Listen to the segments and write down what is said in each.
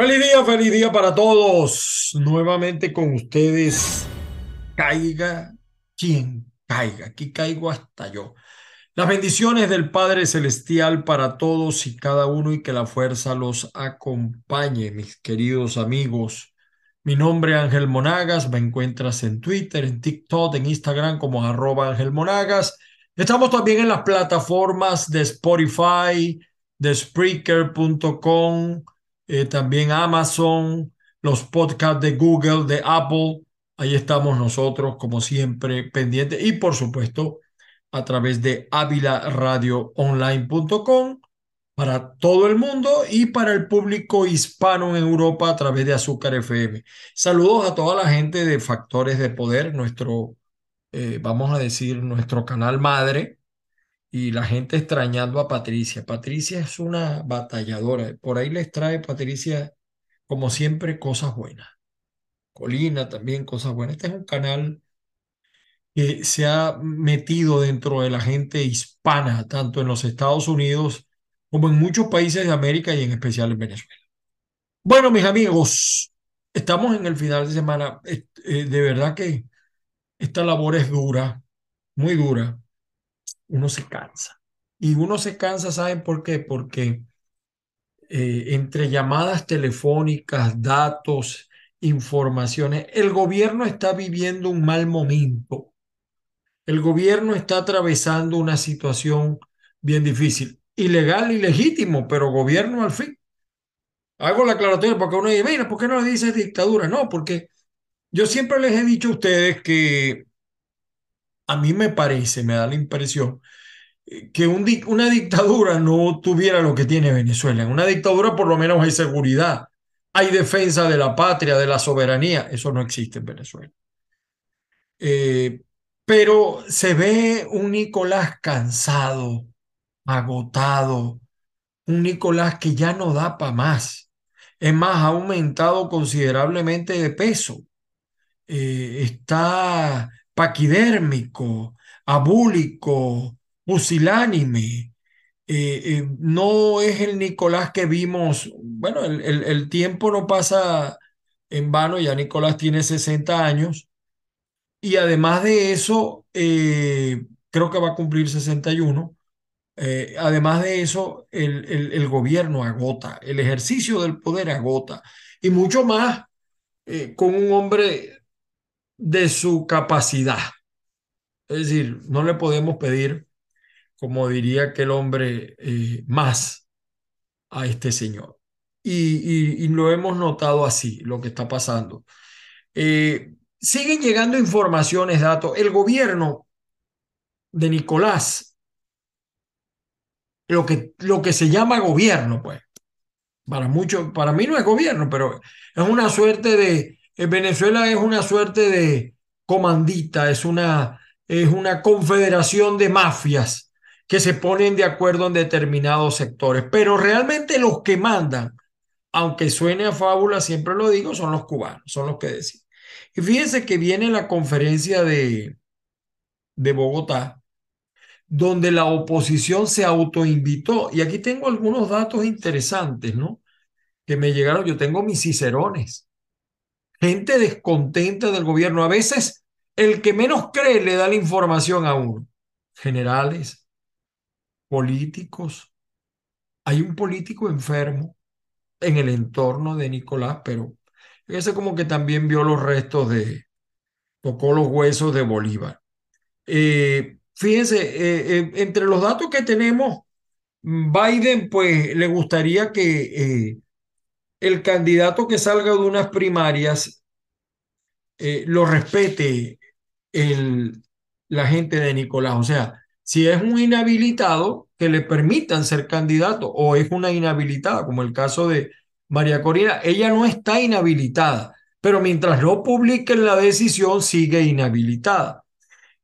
Feliz día, feliz día para todos. Nuevamente con ustedes. Caiga quien caiga. Aquí caigo hasta yo. Las bendiciones del Padre Celestial para todos y cada uno y que la fuerza los acompañe, mis queridos amigos. Mi nombre es Ángel Monagas. Me encuentras en Twitter, en TikTok, en Instagram como arroba Ángel Monagas. Estamos también en las plataformas de Spotify, de Spreaker.com eh, también Amazon, los podcasts de Google, de Apple. Ahí estamos nosotros, como siempre, pendientes. Y por supuesto, a través de avilaradioonline.com para todo el mundo y para el público hispano en Europa a través de Azúcar FM. Saludos a toda la gente de Factores de Poder, nuestro, eh, vamos a decir, nuestro canal madre y la gente extrañando a Patricia. Patricia es una batalladora. Por ahí les trae Patricia, como siempre, cosas buenas. Colina también, cosas buenas. Este es un canal que se ha metido dentro de la gente hispana, tanto en los Estados Unidos como en muchos países de América y en especial en Venezuela. Bueno, mis amigos, estamos en el final de semana. Eh, de verdad que esta labor es dura, muy dura uno se cansa. Y uno se cansa, ¿saben por qué? Porque eh, entre llamadas telefónicas, datos, informaciones, el gobierno está viviendo un mal momento. El gobierno está atravesando una situación bien difícil. Ilegal y legítimo, pero gobierno al fin. Hago la aclaratoria porque uno dice, mira, ¿por qué no le dices dictadura? No, porque yo siempre les he dicho a ustedes que a mí me parece, me da la impresión, eh, que una dictadura no tuviera lo que tiene Venezuela. En una dictadura por lo menos hay seguridad, hay defensa de la patria, de la soberanía. Eso no existe en Venezuela. Eh, pero se ve un Nicolás cansado, agotado, un Nicolás que ya no da para más. Es más, ha aumentado considerablemente de peso. Eh, está paquidérmico, abúlico, pusilánime. Eh, eh, no es el Nicolás que vimos, bueno, el, el, tiempo no pasa en vano, ya Nicolás tiene 60 años y además de eso, eh, creo que va a cumplir 61. además de eso, el, el, gobierno agota, el ejercicio del poder agota y mucho más con un hombre de su capacidad. Es decir, no le podemos pedir, como diría aquel hombre, eh, más a este señor. Y, lo hemos notado así, lo que está pasando. Eh, siguen llegando informaciones, datos. El gobierno de Nicolás, lo que, lo que se llama gobierno, pues, para muchos, para mí no es gobierno, pero es una suerte de, Venezuela es una suerte de comandita, es una, es una confederación de mafias que se ponen de acuerdo en determinados sectores, pero realmente los que mandan, aunque suene a fábula, siempre lo digo, son los cubanos, son los que deciden. Y fíjense que viene la conferencia de, de Bogotá, donde la oposición se autoinvitó. Y aquí tengo algunos datos interesantes, ¿no? Que me llegaron, yo tengo mis cicerones gente descontenta del gobierno. A veces el que menos cree le da la información a uno. Generales, políticos. Hay un político enfermo en el entorno de Nicolás, pero ese como que también vio los restos de, tocó los huesos de Bolívar. Eh, fíjense, eh, eh, entre los datos que tenemos, Biden pues le gustaría que el candidato que salga de unas primarias eh, lo respete el, la gente de Nicolás. O sea, si es un inhabilitado, que le permitan ser candidato o es una inhabilitada, como el caso de María Corina, ella no está inhabilitada, pero mientras no publiquen la decisión, sigue inhabilitada.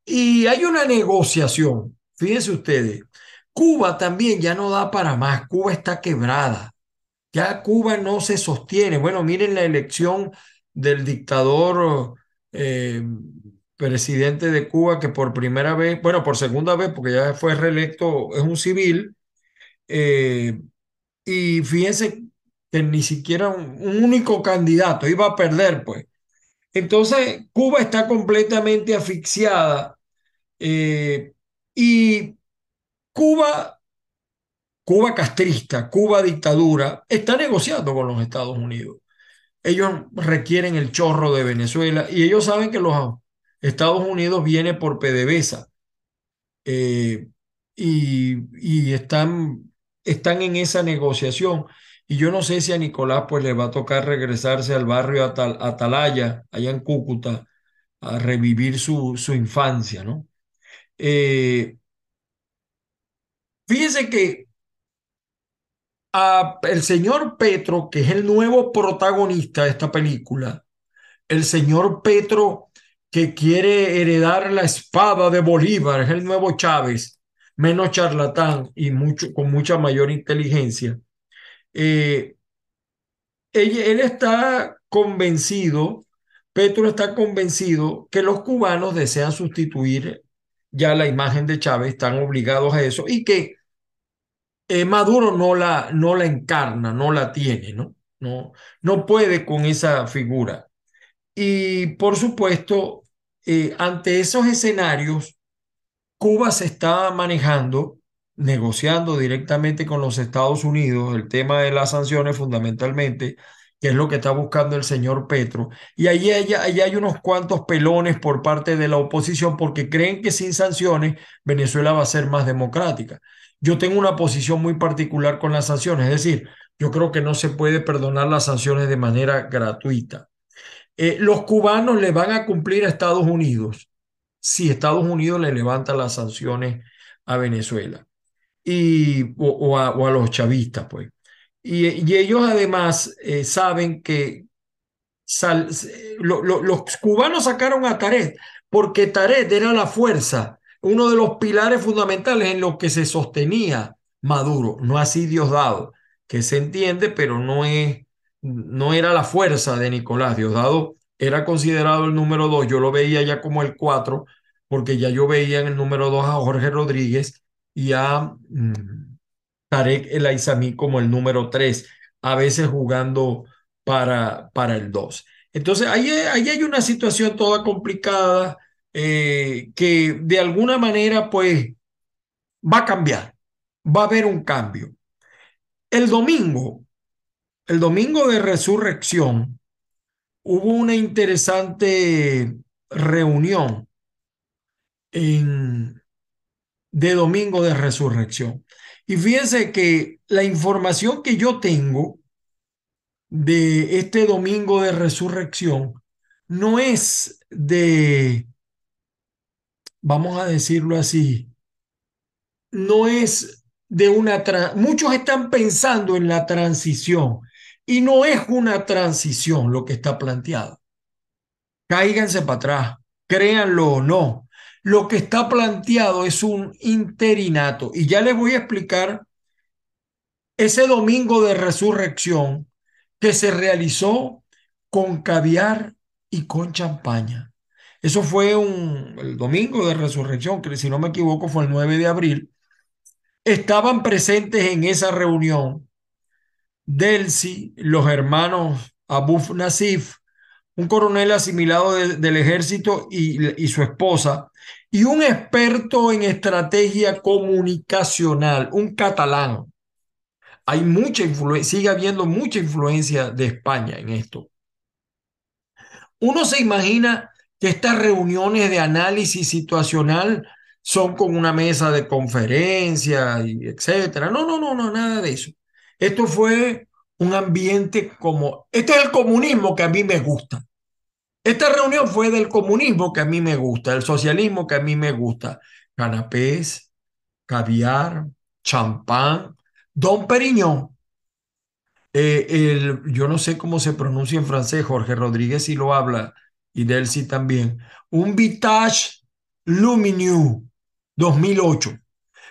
Y hay una negociación, fíjense ustedes, Cuba también ya no da para más, Cuba está quebrada. Ya Cuba no se sostiene. Bueno, miren la elección del dictador eh, presidente de Cuba que por primera vez, bueno, por segunda vez, porque ya fue reelecto, es un civil. Eh, y fíjense que ni siquiera un, único candidato iba a perder, pues. Entonces, Cuba está completamente asfixiada eh, y Cuba, Cuba castrista, Cuba dictadura, está negociando con los Estados Unidos. Ellos requieren el chorro de Venezuela y ellos saben que los Estados Unidos viene por PDVSA. Eh, y, están, están en esa negociación. Y yo no sé si a Nicolás pues le va a tocar regresarse al barrio Atalaya, allá en Cúcuta, a revivir su, su infancia, ¿no? Eh, fíjense que el señor Petro, que es el nuevo protagonista de esta película, el señor Petro que quiere heredar la espada de Bolívar, es el nuevo Chávez, menos charlatán y mucho, con mucha mayor inteligencia. Eh, él, está convencido, Petro está convencido que los cubanos desean sustituir ya la imagen de Chávez, están obligados a eso y que eh, Maduro no la, no la encarna, no la tiene, ¿no? No, no puede con esa figura. Y por supuesto, eh, ante esos escenarios, Cuba se está manejando, negociando directamente con los Estados Unidos el tema de las sanciones fundamentalmente, que es lo que está buscando el señor Petro. Y ahí hay, hay unos cuantos pelones por parte de la oposición porque creen que sin sanciones Venezuela va a ser más democrática. Yo tengo una posición muy particular con las sanciones, es decir, yo creo que no se puede perdonar las sanciones de manera gratuita. Eh, los cubanos le van a cumplir a Estados Unidos si Estados Unidos le levanta las sanciones a Venezuela y, o, a, los chavistas, pues. Y, ellos además eh, saben que los cubanos sacaron a Taret porque Taret era la fuerza, uno de los pilares fundamentales en los que se sostenía Maduro, no así Diosdado, que se entiende, pero no es no era la fuerza de Nicolás. Diosdado era considerado el número dos, yo lo veía ya como el cuatro, porque ya yo veía en el número dos a Jorge Rodríguez y a mm, Tarek El Aizami como el número tres, a veces jugando para, para el dos. Entonces, ahí, ahí hay una situación toda complicada eh, que de alguna manera, pues, va a cambiar, va a haber un cambio. El domingo, el domingo de resurrección hubo una interesante reunión en, de domingo de resurrección. Y fíjense que la información que yo tengo de este domingo de resurrección no es de, vamos a decirlo así, no es de una... Muchos están pensando en la transición y no es una transición lo que está planteado. Cáiganse para atrás, créanlo o no. Lo que está planteado es un interinato. Y ya les voy a explicar ese domingo de resurrección que se realizó con caviar y con champaña. Eso fue un, el domingo de resurrección, que si no me equivoco fue el 9 de abril. Estaban presentes en esa reunión Delsi, los hermanos Abuf Nasif, un coronel asimilado del ejército y, y, su esposa, y un experto en estrategia comunicacional, un catalán. Hay mucha influencia, sigue habiendo mucha influencia de España en esto. Uno se imagina que estas reuniones de análisis situacional son con una mesa de conferencia y etcétera. No, no, no, no, nada de eso. Esto fue un ambiente como, este es el comunismo que a mí me gusta. Esta reunión fue del comunismo que a mí me gusta, el socialismo que a mí me gusta. Canapés, caviar, champán, Don Periñón. Eh, el, yo no sé cómo se pronuncia en francés, Jorge Rodríguez si lo habla y Delcy también. Un Vitage Lumineux 2008.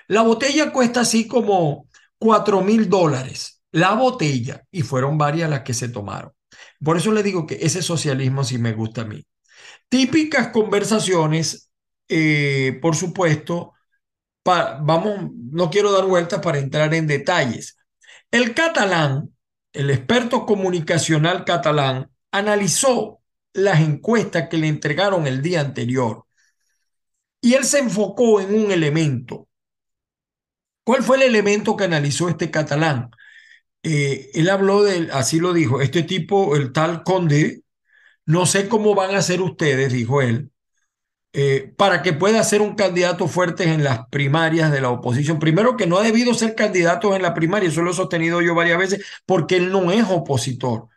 La botella cuesta así como cuatro mil dólares la botella y fueron varias las que se tomaron. Por eso le digo que ese socialismo sí me gusta a mí. Típicas conversaciones, eh, por supuesto, vamos, no quiero dar vueltas para entrar en detalles. El catalán el experto comunicacional catalán, analizó las encuestas que le entregaron el día anterior y él se enfocó en un elemento. ¿Cuál fue el elemento que analizó este catalán? Eh, él habló de, así lo dijo, este tipo, el tal Conde, no sé cómo van a ser ustedes, dijo él, eh, para que pueda ser un candidato fuerte en las primarias de la oposición. Primero que no ha debido ser candidato en la primaria, eso lo he sostenido yo varias veces, porque él no es opositor.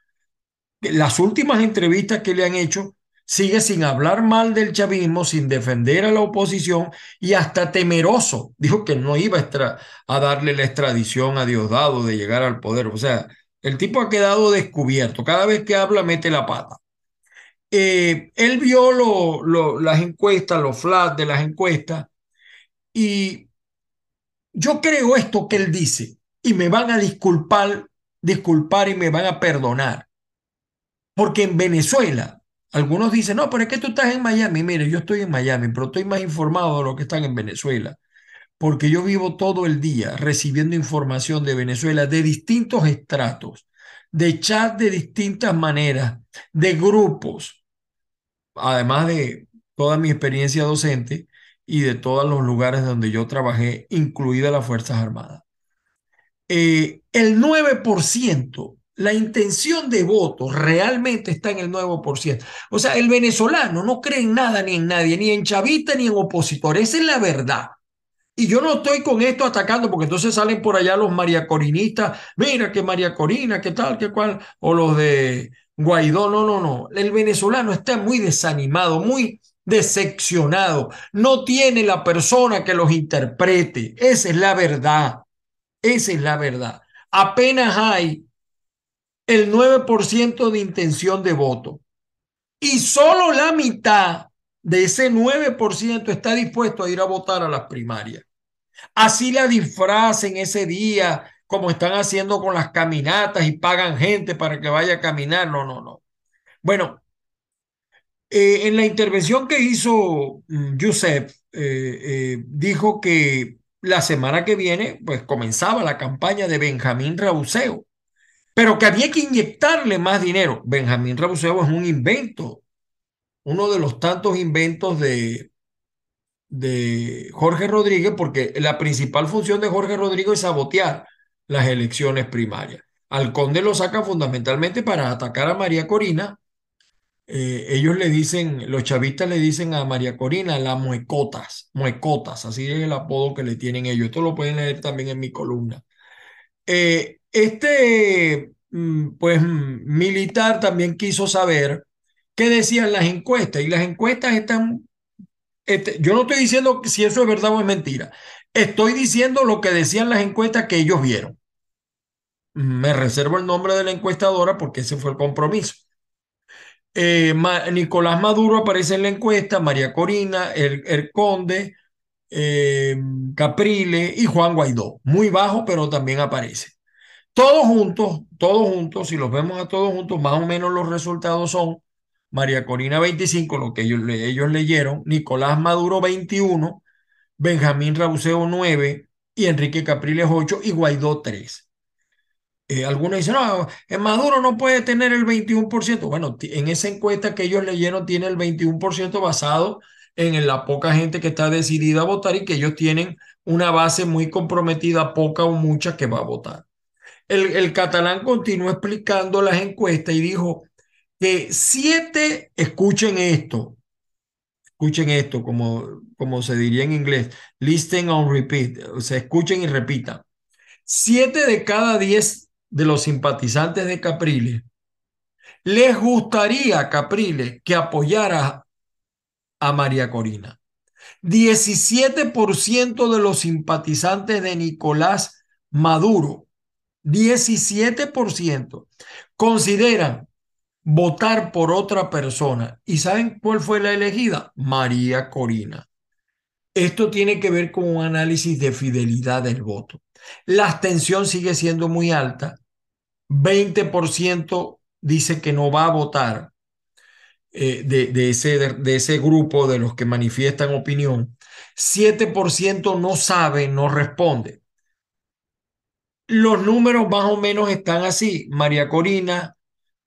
Las últimas entrevistas que le han hecho sigue sin hablar mal del chavismo, sin defender a la oposición y hasta temeroso. Dijo que no iba a, darle la extradición a Diosdado de llegar al poder. O sea, el tipo ha quedado descubierto. Cada vez que habla mete la pata. Eh, él vio las encuestas, los flash de las encuestas, y yo creo esto que él dice, y me van a disculpar, disculpar y me van a perdonar. Porque en Venezuela, algunos dicen, no, pero es que tú estás en Miami. Mire, yo estoy en Miami, pero estoy más informado de lo que están en Venezuela. Porque yo vivo todo el día recibiendo información de Venezuela de distintos estratos, de chat de distintas maneras, de grupos, además de toda mi experiencia docente y de todos los lugares donde yo trabajé, incluidas las Fuerzas Armadas. Eh, el 9%, la intención de voto realmente está en el 9%. O sea, el venezolano no cree en nada ni en nadie, ni en chavista ni en opositor. Esa es la verdad. Y yo no estoy con esto atacando, porque entonces salen por allá los mariacorinistas, mira que María Corina, qué tal, qué cual, o los de Guaidó, no, no, no. El venezolano está muy desanimado, muy decepcionado. No tiene la persona que los interprete. Esa es la verdad. Esa es la verdad. Apenas hay el 9% de intención de voto. Y solo la mitad de ese 9% está dispuesto a ir a votar a las primarias. Así la disfracen ese día como están haciendo con las caminatas y pagan gente para que vaya a caminar. No, no, no. Bueno, eh, en la intervención que hizo Josep, mm, eh, eh, dijo que la semana que viene, pues comenzaba la campaña de Benjamín Rauseo, pero que había que inyectarle más dinero. Benjamín Rauseo es un invento, uno de los tantos inventos de, de Jorge Rodríguez, porque la principal función de Jorge Rodríguez es sabotear las elecciones primarias. Al conde lo saca fundamentalmente para atacar a María Corina. Eh, ellos le dicen, los chavistas le dicen a María Corina las muecotas, muecotas, así es el apodo que le tienen ellos. Esto lo pueden leer también en mi columna. Eh, este, mm, pues, militar también quiso saber qué decían las encuestas y las encuestas están, este, yo no estoy diciendo si eso es verdad o es mentira. Estoy diciendo lo que decían las encuestas que ellos vieron. Me reservo el nombre de la encuestadora porque ese fue el compromiso. Eh, Nicolás Maduro aparece en la encuesta, María Corina, el, Conde, eh, Caprile y Juan Guaidó. Muy bajo, pero también aparece. Todos juntos, todos juntos, si los vemos a todos juntos, más o menos los resultados son María Corina 25, lo que ellos, leyeron, Nicolás Maduro 21, Benjamín Rauseo 9 y Enrique Capriles 8 y Guaidó 3. Eh, algunos dicen, no, en Maduro no puede tener el 21%. Bueno, en esa encuesta que ellos leyeron tiene el 21% basado en la poca gente que está decidida a votar y que ellos tienen una base muy comprometida, poca o mucha, que va a votar. El, catalán continuó explicando las encuestas y dijo que siete, escuchen esto, escuchen esto, como, como se diría en inglés, listen on repeat, o sea, escuchen y repitan. Siete de cada diez de los simpatizantes de Capriles les gustaría Capriles que apoyara a María Corina. 17% de los simpatizantes de Nicolás Maduro, 17% consideran votar por otra persona. ¿Y saben cuál fue la elegida? María Corina. Esto tiene que ver con un análisis de fidelidad del voto. La abstención sigue siendo muy alta. 20% dice que no va a votar eh, de, ese, de, ese grupo de los que manifiestan opinión. 7% no sabe, no responde. Los números más o menos están así. María Corina,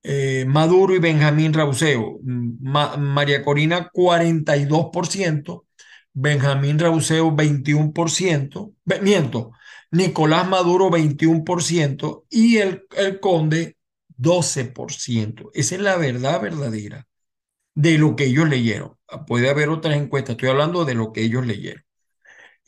eh, Maduro y Benjamín Rauseo. María Corina 42%, Benjamín Rauseo 21%, miento, Nicolás Maduro 21% y el, el Conde 12%. Esa es la verdad verdadera de lo que ellos leyeron. Puede haber otras encuestas, estoy hablando de lo que ellos leyeron.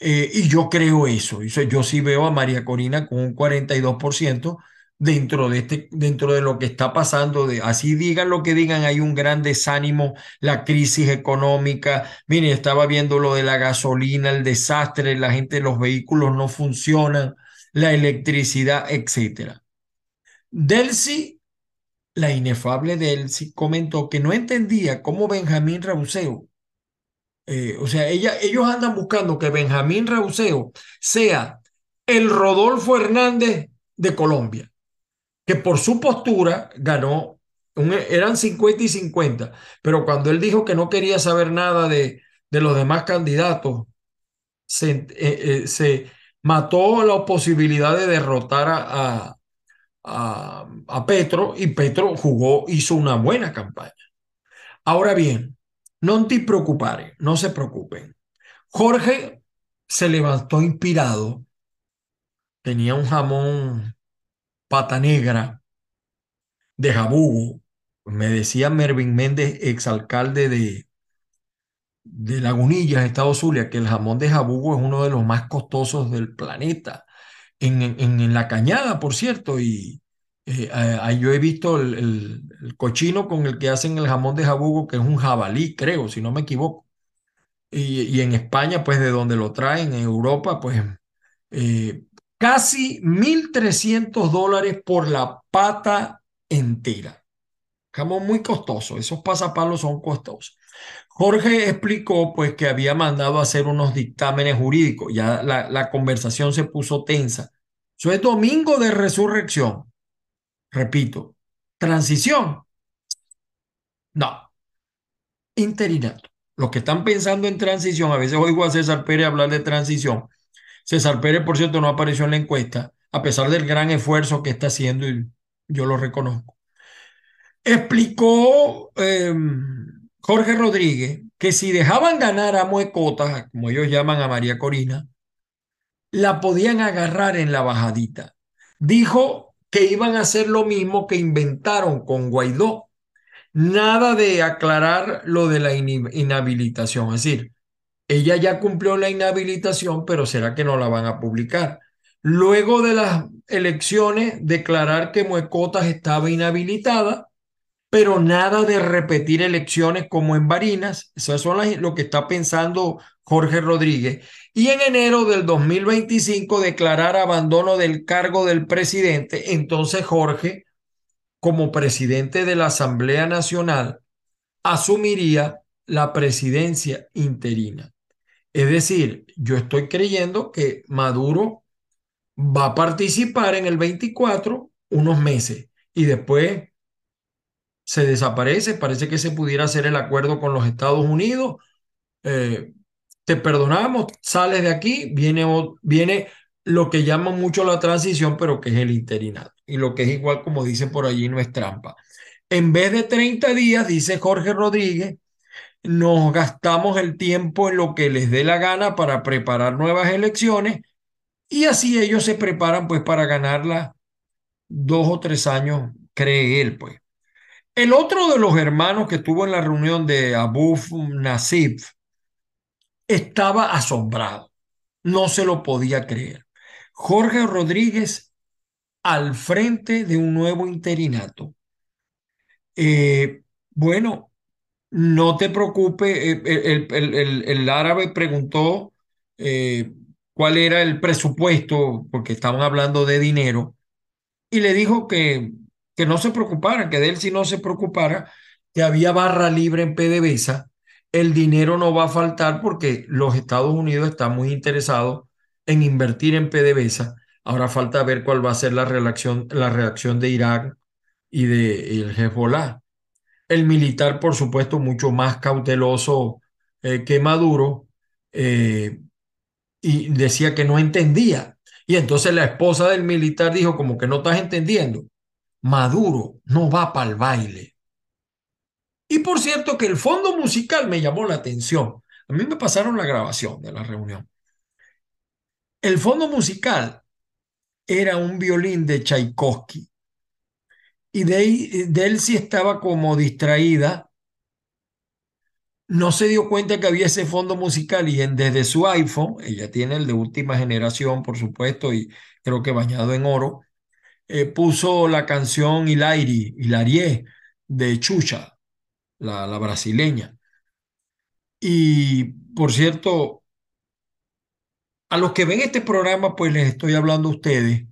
Eh, y yo creo eso. Yo sí veo a María Corina con un 42% dentro de, este, dentro de lo que está pasando. De, así digan lo que digan, hay un gran desánimo, la crisis económica. Miren, estaba viendo lo de la gasolina, el desastre, la gente, los vehículos no funcionan, la electricidad, etc. Delcy, la inefable Delcy, comentó que no entendía cómo Benjamín Rauseo eh, o sea, ellos andan buscando que Benjamín Rauseo sea el Rodolfo Hernández de Colombia, que por su postura ganó, eran 50 y 50, pero cuando él dijo que no quería saber nada de, los demás candidatos, se, eh, eh, se mató la posibilidad de derrotar a, a, a Petro y Petro jugó, hizo una buena campaña. Ahora bien, no te preocupare, no se preocupen. Jorge se levantó inspirado. Tenía un jamón pata negra de jabugo. Me decía Mervin Méndez, exalcalde de, de Lagunillas, Estado Zulia, que el jamón de jabugo es uno de los más costosos del planeta. En, en, la cañada, por cierto, y eh, ahí yo he visto el, cochino con el que hacen el jamón de jabugo, que es un jabalí, creo, si no me equivoco. Y, en España, pues de donde lo traen, en Europa, pues eh, casi 1.300 dólares por la pata entera. Jamón muy costoso, esos pasapalos son costosos. Jorge explicó pues que había mandado hacer unos dictámenes jurídicos, ya la, la conversación se puso tensa. Eso es domingo de resurrección. Repito, transición. No. Interinato. Los que están pensando en transición, a veces oigo a César Pérez hablar de transición. César Pérez, por cierto, no apareció en la encuesta, a pesar del gran esfuerzo que está haciendo y yo lo reconozco. Explicó em, Jorge Rodríguez que si dejaban ganar a Muecotas, como ellos llaman a María Corina, la podían agarrar en la bajadita. Dijo que iban a hacer lo mismo que inventaron con Guaidó. Nada de aclarar lo de la inhabilitación. Es decir, ella ya cumplió la inhabilitación, pero será que no la van a publicar. Luego de las elecciones, declarar que Muecotas estaba inhabilitada, pero nada de repetir elecciones como en Barinas. Eso es lo que está pensando Jorge Rodríguez y en enero del 2025 declarar abandono del cargo del presidente, entonces Jorge, como presidente de la Asamblea Nacional, asumiría la presidencia interina. Es decir, yo estoy creyendo que Maduro va a participar en el 24 unos meses y después se desaparece. Parece que se pudiera hacer el acuerdo con los Estados Unidos. Eh, te perdonamos, sales de aquí, viene, viene lo que llaman mucho la transición, pero que es el interinato. Y lo que es igual, como dicen por allí, no es trampa. En vez de 30 días, dice Jorge Rodríguez, nos gastamos el tiempo en lo que les dé la gana para preparar nuevas elecciones y así ellos se preparan pues para ganarla dos o tres años, cree él pues. El otro de los hermanos que estuvo en la reunión de Abu Nasif, estaba asombrado, no se lo podía creer. Jorge Rodríguez al frente de un nuevo interinato. Eh, bueno, no te preocupes, eh, el, árabe preguntó eh, cuál era el presupuesto, porque estaban hablando de dinero, y le dijo que, que no se preocupara, que de él si no se preocupara, que había barra libre en PDVSA el dinero no va a faltar porque los Estados Unidos están muy interesados en invertir en PDVSA. Ahora falta ver cuál va a ser la reacción, la reacción de Irak y de el Hezbollah. El militar, por supuesto, mucho más cauteloso eh, que Maduro, eh, y decía que no entendía Y entonces la esposa del militar dijo como que no estás entendiendo. Maduro no va para el baile. Y por cierto que el fondo musical me llamó la atención. A mí me pasaron la grabación de la reunión. El fondo musical era un violín de Tchaikovsky. Y de, de él sí estaba como distraída. No se dio cuenta que había ese fondo musical y desde su iPhone, ella tiene el de última generación, por supuesto, y creo que bañado en oro, eh, puso la canción Hilarie, Hilarie de Chucha, la, la brasileña. Y por cierto, a los que ven este programa, pues les estoy hablando a ustedes.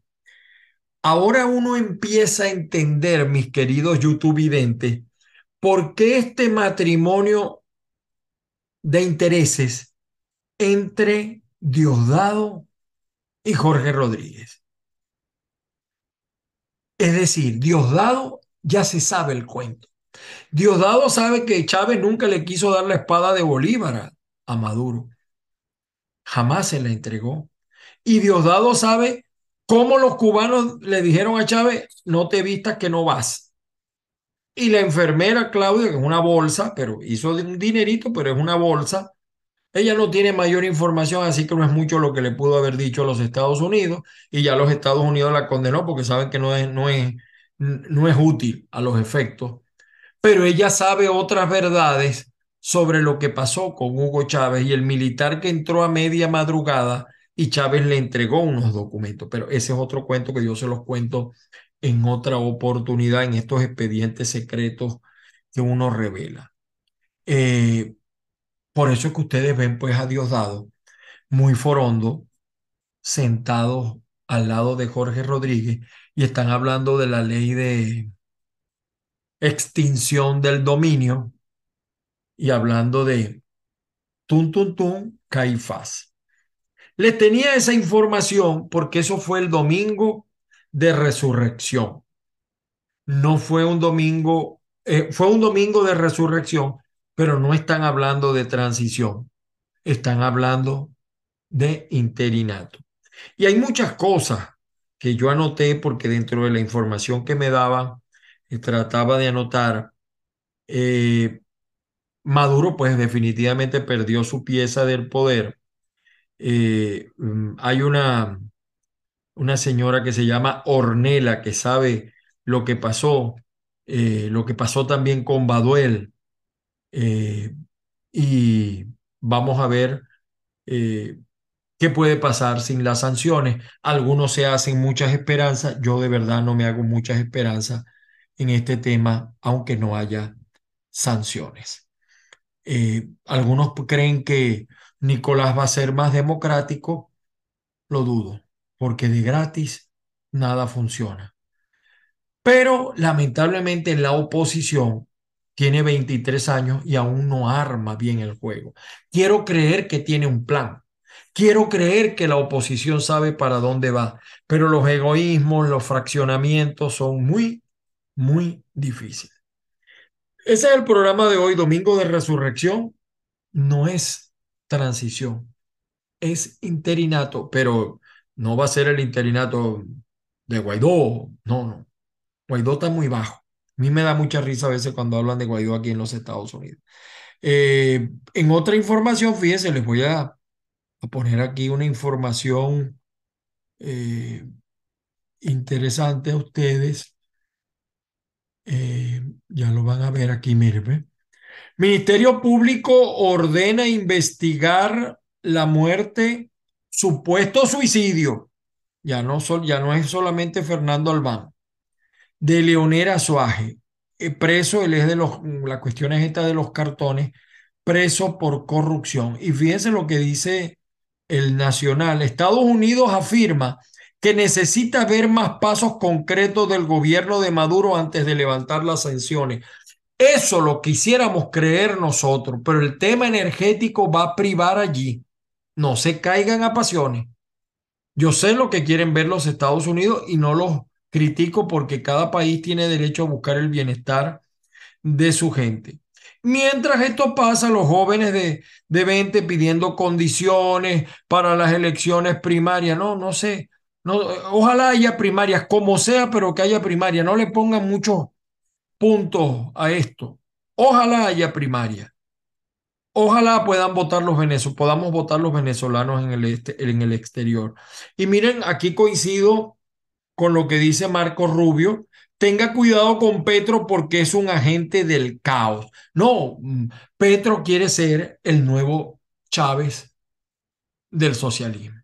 Ahora uno empieza a entender, mis queridos YouTube videntes, por qué este matrimonio de intereses entre Diosdado y Jorge Rodríguez. Es decir, Diosdado ya se sabe el cuento. Diosdado sabe que Chávez nunca le quiso dar la espada de Bolívar a, Maduro. Jamás se la entregó. Y Diosdado sabe cómo los cubanos le dijeron a Chávez, no te vistas que no vas. Y la enfermera Claudia, que es una bolsa, pero hizo un dinerito, pero es una bolsa, ella no tiene mayor información, así que no es mucho lo que le pudo haber dicho a los Estados Unidos, y ya los Estados Unidos la condenó porque saben que no es, no es, no es útil a los efectos. Pero ella sabe otras verdades sobre lo que pasó con Hugo Chávez y el militar que entró a media madrugada y Chávez le entregó unos documentos. Pero ese es otro cuento que yo se los cuento en otra oportunidad, en estos expedientes secretos que uno revela. Eh, por eso es que ustedes ven pues a Diosdado muy forondo, sentados al lado de Jorge Rodríguez y están hablando de la ley de extinción del dominio y hablando de Tun Tun Tun Caifás. Les tenía esa información porque eso fue el domingo de resurrección. No fue un domingo, eh, fue un domingo de resurrección, pero no están hablando de transición, están hablando de interinato. Y hay muchas cosas que yo anoté porque dentro de la información que me daban, eh, trataba de anotar, eh, Maduro pues definitivamente perdió su pieza del poder. Eh, mm, hay una, una señora que se llama Ornella que sabe lo que pasó, lo que pasó también con Baduel. Eh, y vamos a ver qué puede pasar sin las sanciones. Algunos se hacen muchas esperanzas, yo de verdad no me hago muchas esperanzas en este tema, aunque no haya sanciones. Eh, algunos creen que Nicolás va a ser más democrático, lo dudo, porque de gratis nada funciona. Pero lamentablemente la oposición tiene 23 años y aún no arma bien el juego. Quiero creer que tiene un plan. Quiero creer que la oposición sabe para dónde va, pero los egoísmos, los fraccionamientos son muy, muy difíciles. Ese es el programa de hoy, Domingo de Resurrección. No es transición, es interinato, pero no va a ser el interinato de Guaidó. No, no. Guaidó está muy bajo. A mí me da mucha risa a veces cuando hablan de Guaidó aquí en los Estados Unidos. Eh, en otra información, fíjense, les voy a, poner aquí una información eh, interesante a ustedes. Eh, ya lo van a ver aquí, mire. Ministerio Público ordena investigar la muerte, supuesto suicidio. Ya no, ya no es solamente Fernando Albán, de Leonera Suaje, eh, preso, él es de los, la cuestión es esta de los cartones, preso por corrupción. Y fíjense lo que dice el Nacional. Estados Unidos afirma que necesita ver más pasos concretos del gobierno de Maduro antes de levantar las sanciones. Eso lo quisiéramos creer nosotros, pero el tema energético va a privar allí. No se caigan a pasiones. Yo sé lo que quieren ver los Estados Unidos y no los critico porque cada país tiene derecho a buscar el bienestar de su gente. Mientras esto pasa, los jóvenes de, de 20 pidiendo condiciones para las elecciones primarias, no, no sé, No, ojalá haya primarias, como sea, pero que haya primaria. No le pongan muchos puntos a esto. Ojalá haya primaria. Ojalá puedan votar los venezolanos, podamos votar los venezolanos en el, este, en el exterior. Y miren, aquí coincido con lo que dice Marco Rubio. Tenga cuidado con Petro porque es un agente del caos. No, mm, Petro quiere ser el nuevo Chávez del socialismo.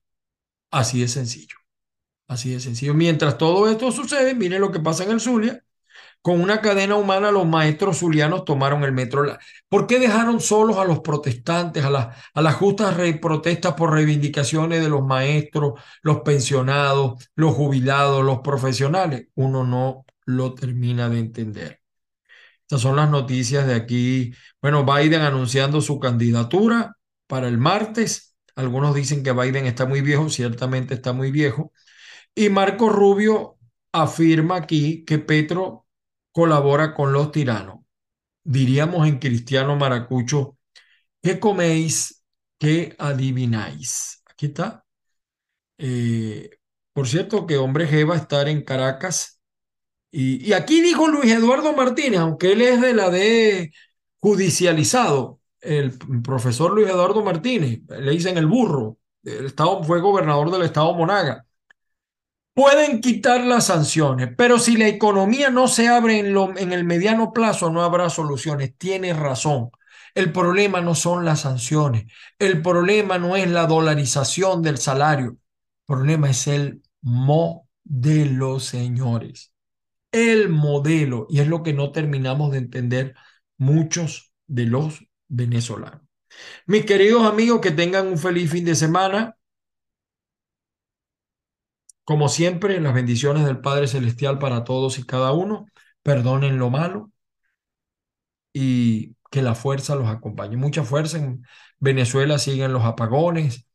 Así de sencillo. Así de sencillo. Mientras todo esto sucede, miren lo que pasa en el Zulia. Con una cadena humana, los maestros zulianos tomaron el metro. ¿Por qué dejaron solos a los protestantes, a, a las justas protestas por reivindicaciones de los maestros, los pensionados, los jubilados, los profesionales? Uno no lo termina de entender. Estas son las noticias de aquí. Bueno, Biden anunciando su candidatura para el martes. Algunos dicen que Biden está muy viejo, ciertamente está muy viejo. Y Marco Rubio afirma aquí que Petro colabora con los tiranos. Diríamos en cristiano maracucho, ¿qué coméis? ¿Qué adivináis? Aquí está. Eh, por cierto, que Hombre G va a estar en Caracas. Y, aquí dijo Luis Eduardo Martínez, aunque él es de la de judicializado, el profesor Luis Eduardo Martínez, le dicen el burro, el estado, fue gobernador del estado Monaga. Pueden quitar las sanciones, pero si la economía no se abre en, el mediano plazo, no habrá soluciones. Tiene razón. El problema no son las sanciones. El problema no es la dolarización del salario. El problema es el modelo, señores. El modelo. Y es lo que no terminamos de entender muchos de los venezolanos. Mis queridos amigos, que tengan un feliz fin de semana. Como siempre, las bendiciones del Padre Celestial para todos y cada uno. Perdonen lo malo y que la fuerza los acompañe. Mucha fuerza. En Venezuela siguen los apagones,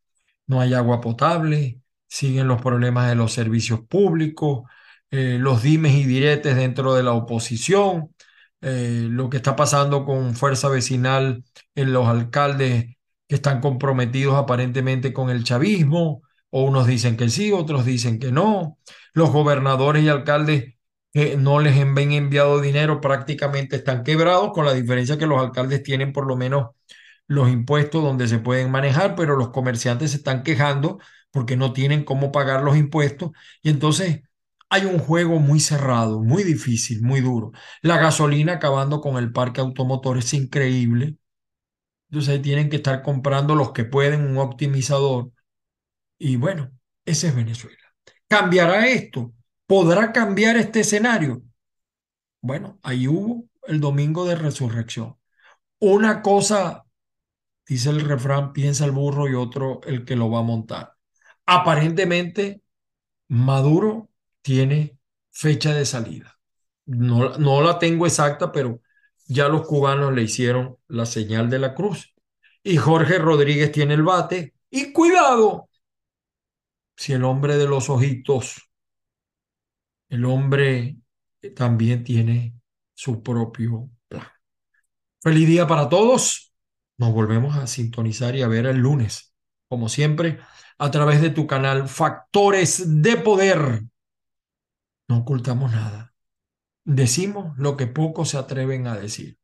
no hay agua potable, siguen los problemas de los servicios públicos, eh, los dimes y diretes dentro de la oposición, eh, lo que está pasando con fuerza vecinal en los alcaldes que están comprometidos aparentemente con el chavismo o unos dicen que sí, otros dicen que no. Los gobernadores y alcaldes que no les han enviado dinero prácticamente están quebrados, con la diferencia que los alcaldes tienen por lo menos los impuestos donde se pueden manejar, pero los comerciantes se están quejando porque no tienen cómo pagar los impuestos. Y entonces hay un juego muy cerrado, muy difícil, muy duro. La gasolina acabando con el parque automotor es increíble. Entonces tienen que estar comprando los que pueden un optimizador y bueno, ese es Venezuela. ¿Cambiará esto? ¿Podrá cambiar este escenario? Bueno, ahí hubo el domingo de resurrección. Una cosa, dice el refrán, piensa el burro y otro el que lo va a montar. Aparentemente, Maduro tiene fecha de salida. No, no la tengo exacta, pero ya los cubanos le hicieron la señal de la cruz. Y Jorge Rodríguez tiene el bate. Y cuidado, si el hombre de los ojitos, el hombre también tiene su propio plan. Feliz día para todos. Nos volvemos a sintonizar y a ver el lunes, como siempre, a través de tu canal Factores de Poder. No ocultamos nada. Decimos lo que pocos se atreven a decir.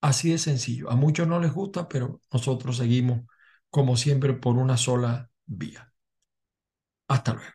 Así de sencillo. A muchos no les gusta, pero nosotros seguimos, como siempre, por una sola vía. あったのよ。